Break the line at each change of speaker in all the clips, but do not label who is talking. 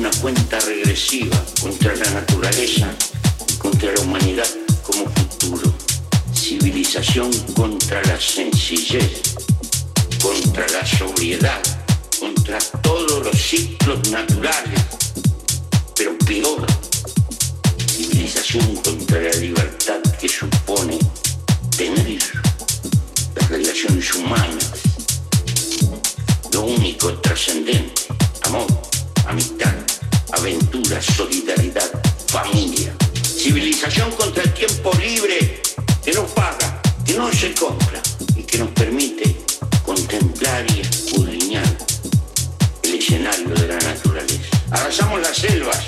una cuenta regresiva contra la naturaleza y contra la humanidad como futuro. Civilización contra la sencillez, contra la sobriedad, contra todos los ciclos naturales. Pero peor, civilización contra la libertad que supone tener las relaciones humanas lo único trascendente, amor, amistad, aventura, solidaridad, familia. Civilización contra el tiempo libre que no paga, que no se compra y que nos permite contemplar y escudriñar el escenario de la naturaleza. Arrasamos las selvas,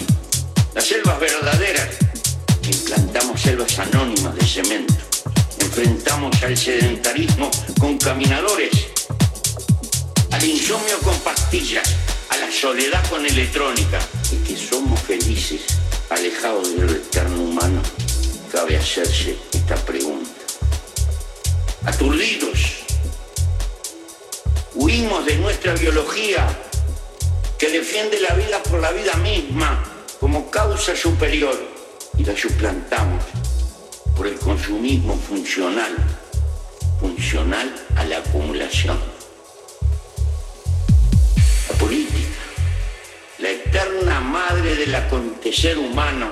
las selvas verdaderas, implantamos selvas anónimas de cemento. Enfrentamos al sedentarismo con caminadores al insomnio con pastillas, la soledad con electrónica, y que somos felices, alejados del eterno humano, cabe hacerse esta pregunta. Aturdidos, huimos de nuestra biología que defiende la vida por la vida misma como causa superior. Y la suplantamos por el consumismo funcional, funcional a la acumulación política, la eterna madre del acontecer humano,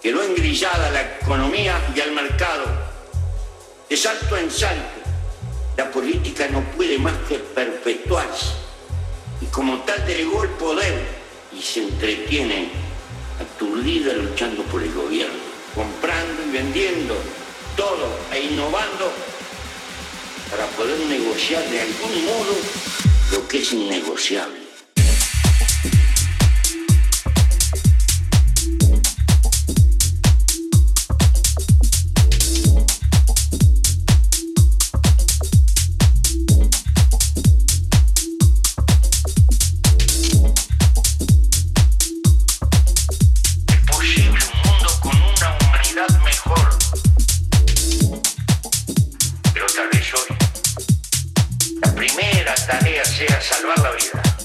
quedó engrillada a la economía y al mercado. De salto en salto, la política no puede más que perpetuarse y como tal delegó el poder y se entretiene aturdida luchando por el gobierno, comprando y vendiendo todo e innovando para poder negociar de algún modo lo que es innegociable. Dani García, salvar la vida.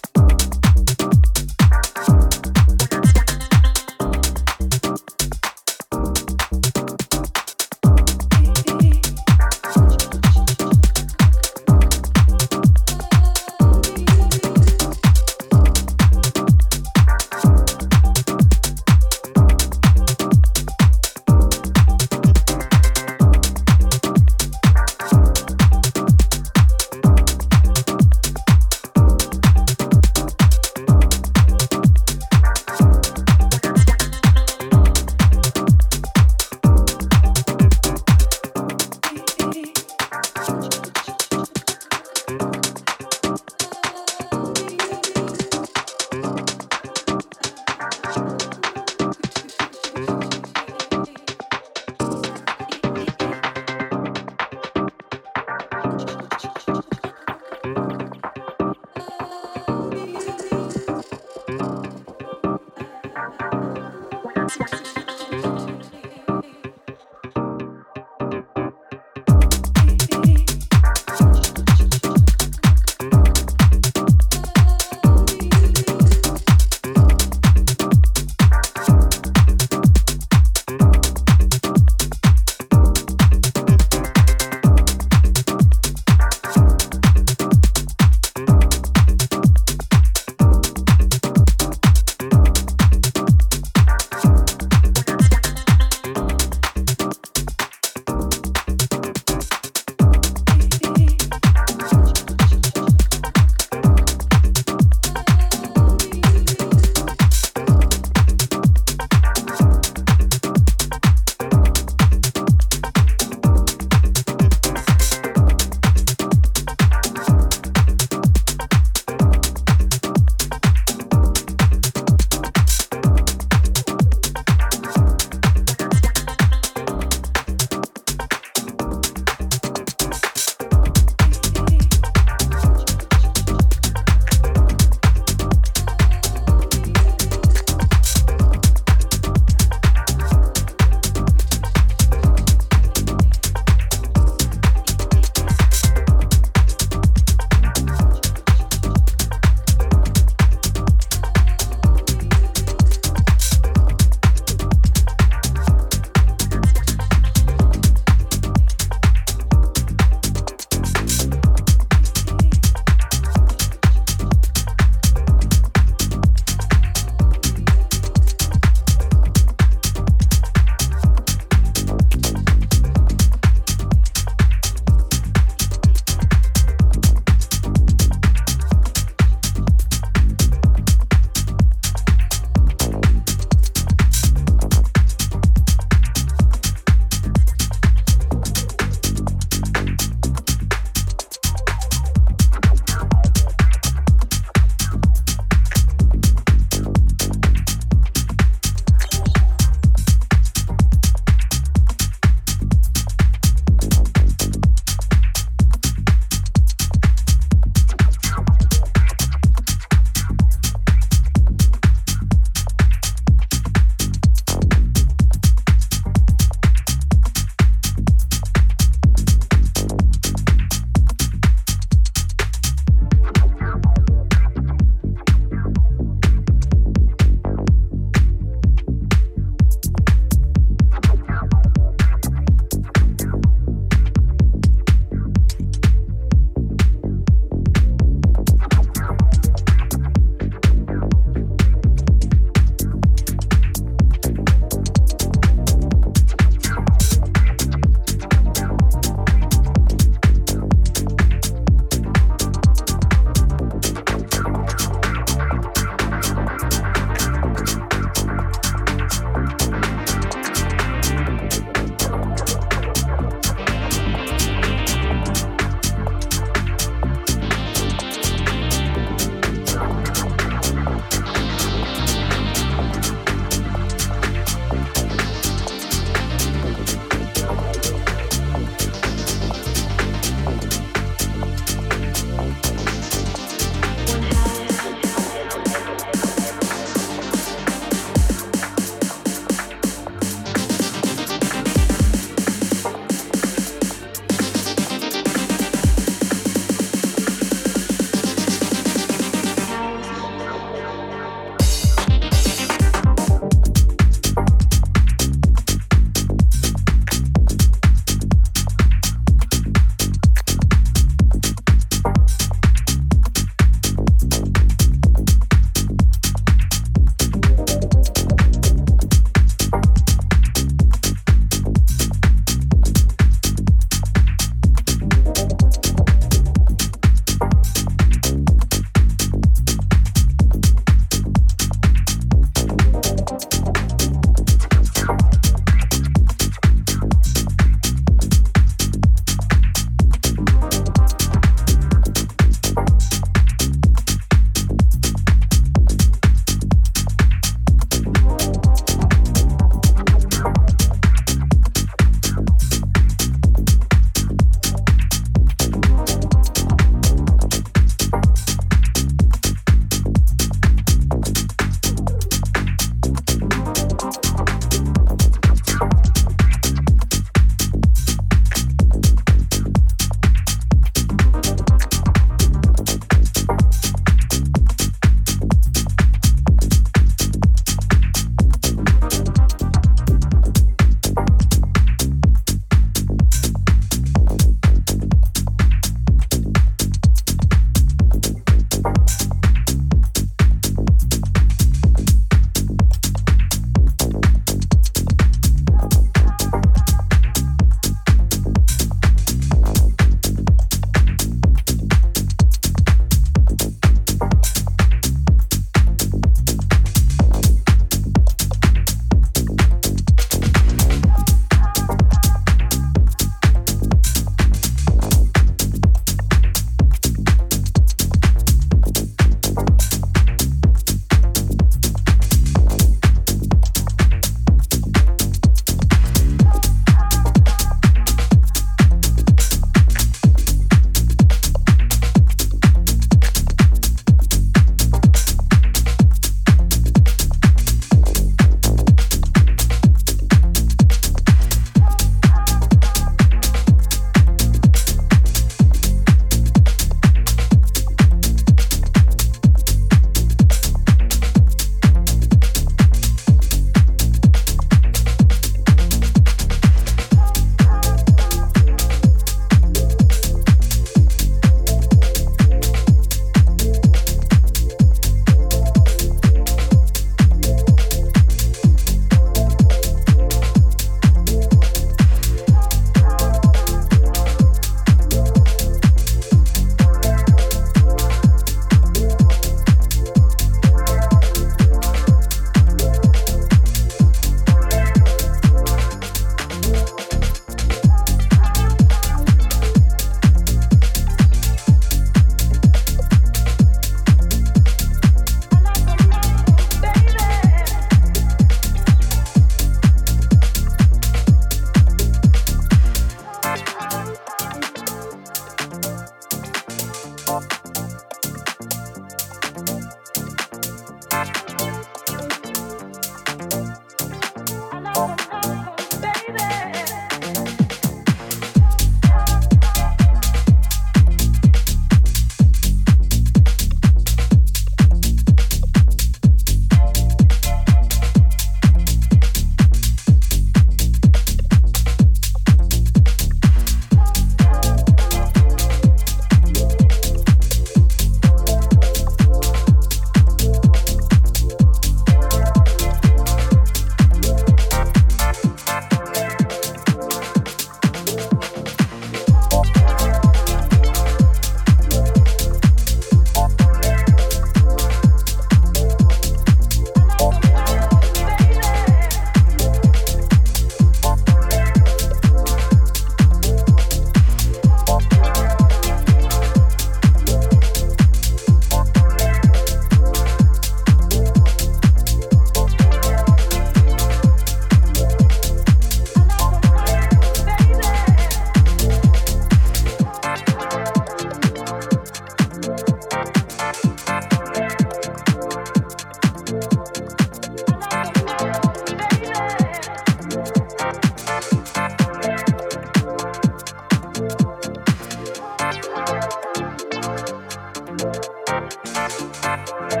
Bye.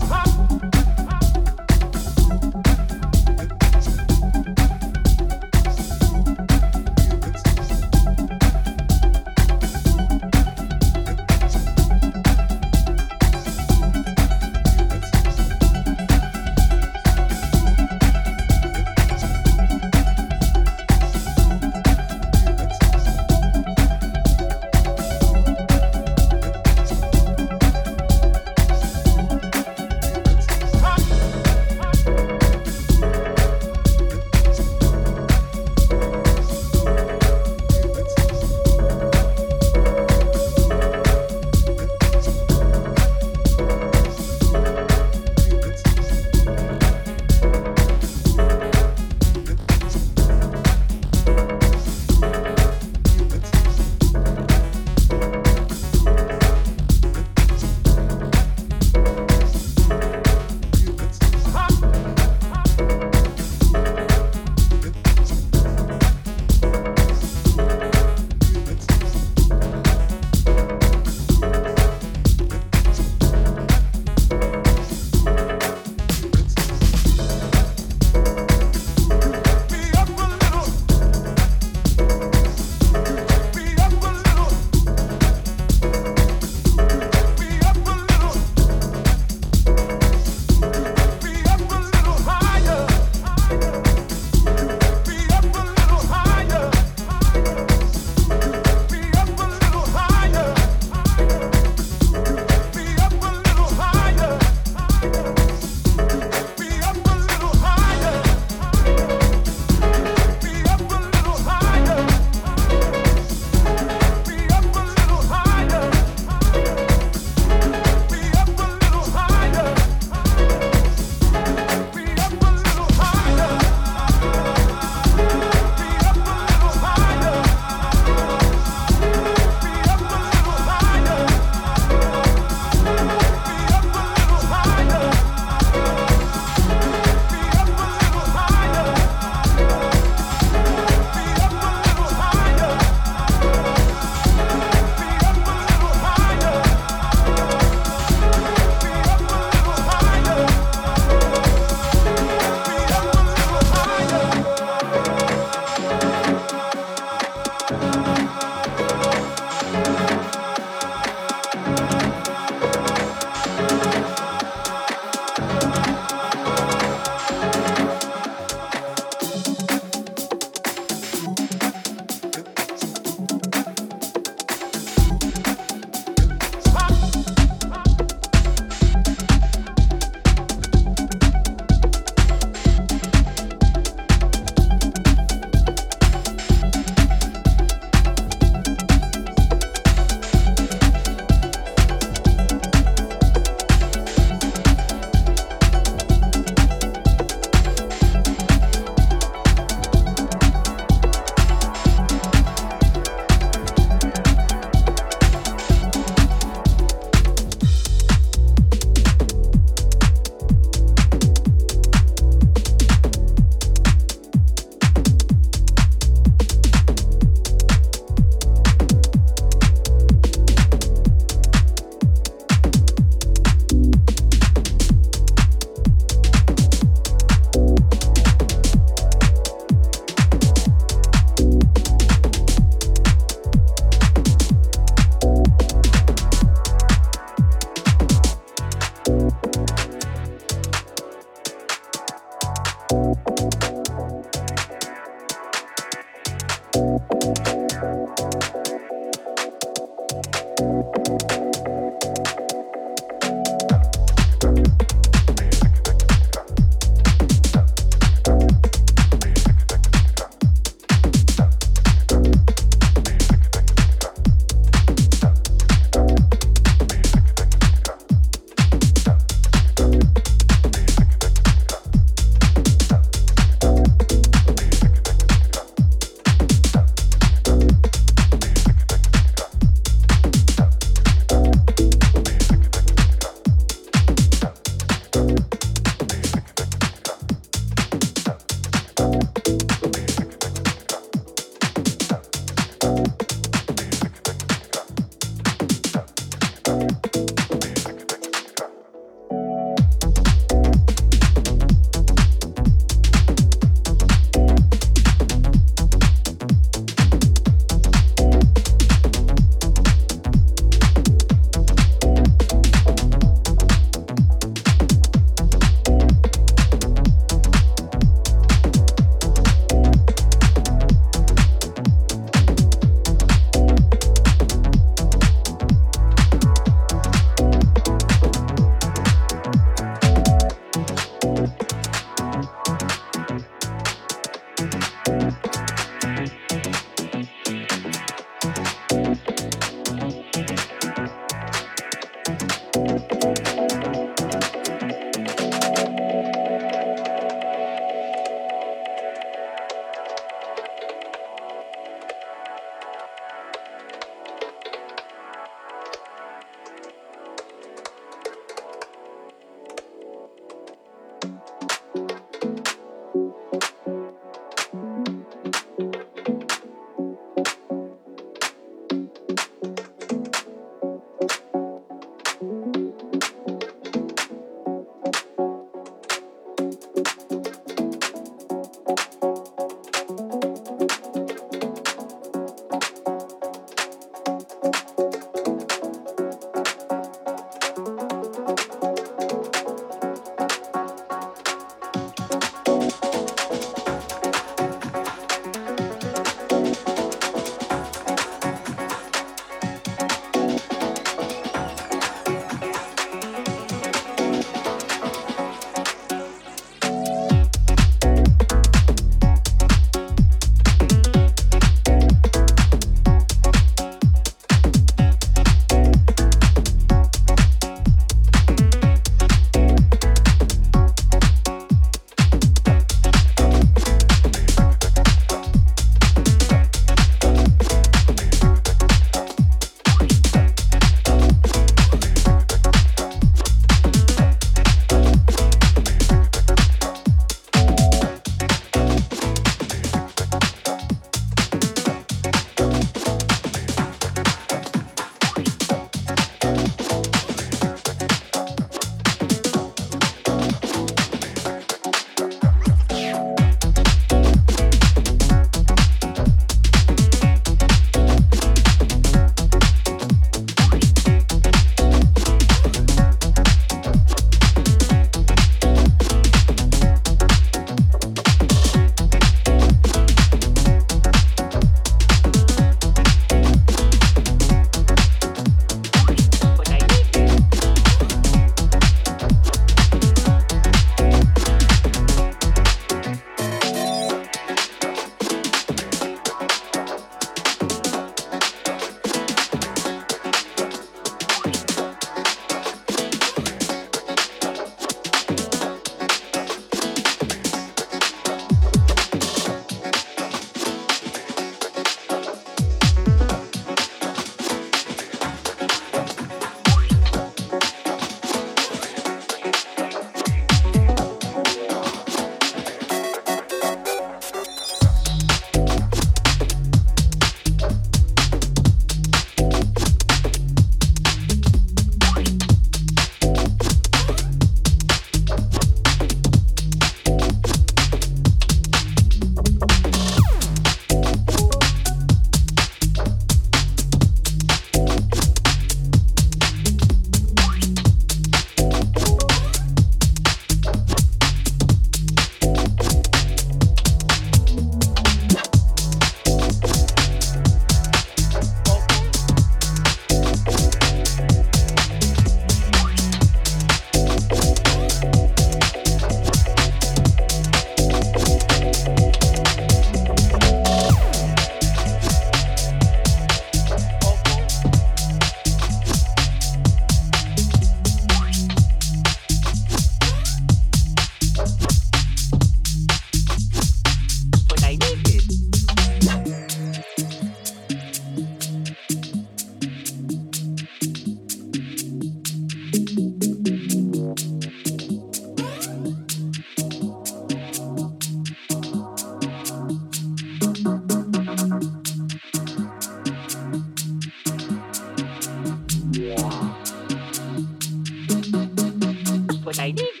what I mm-hmm. did.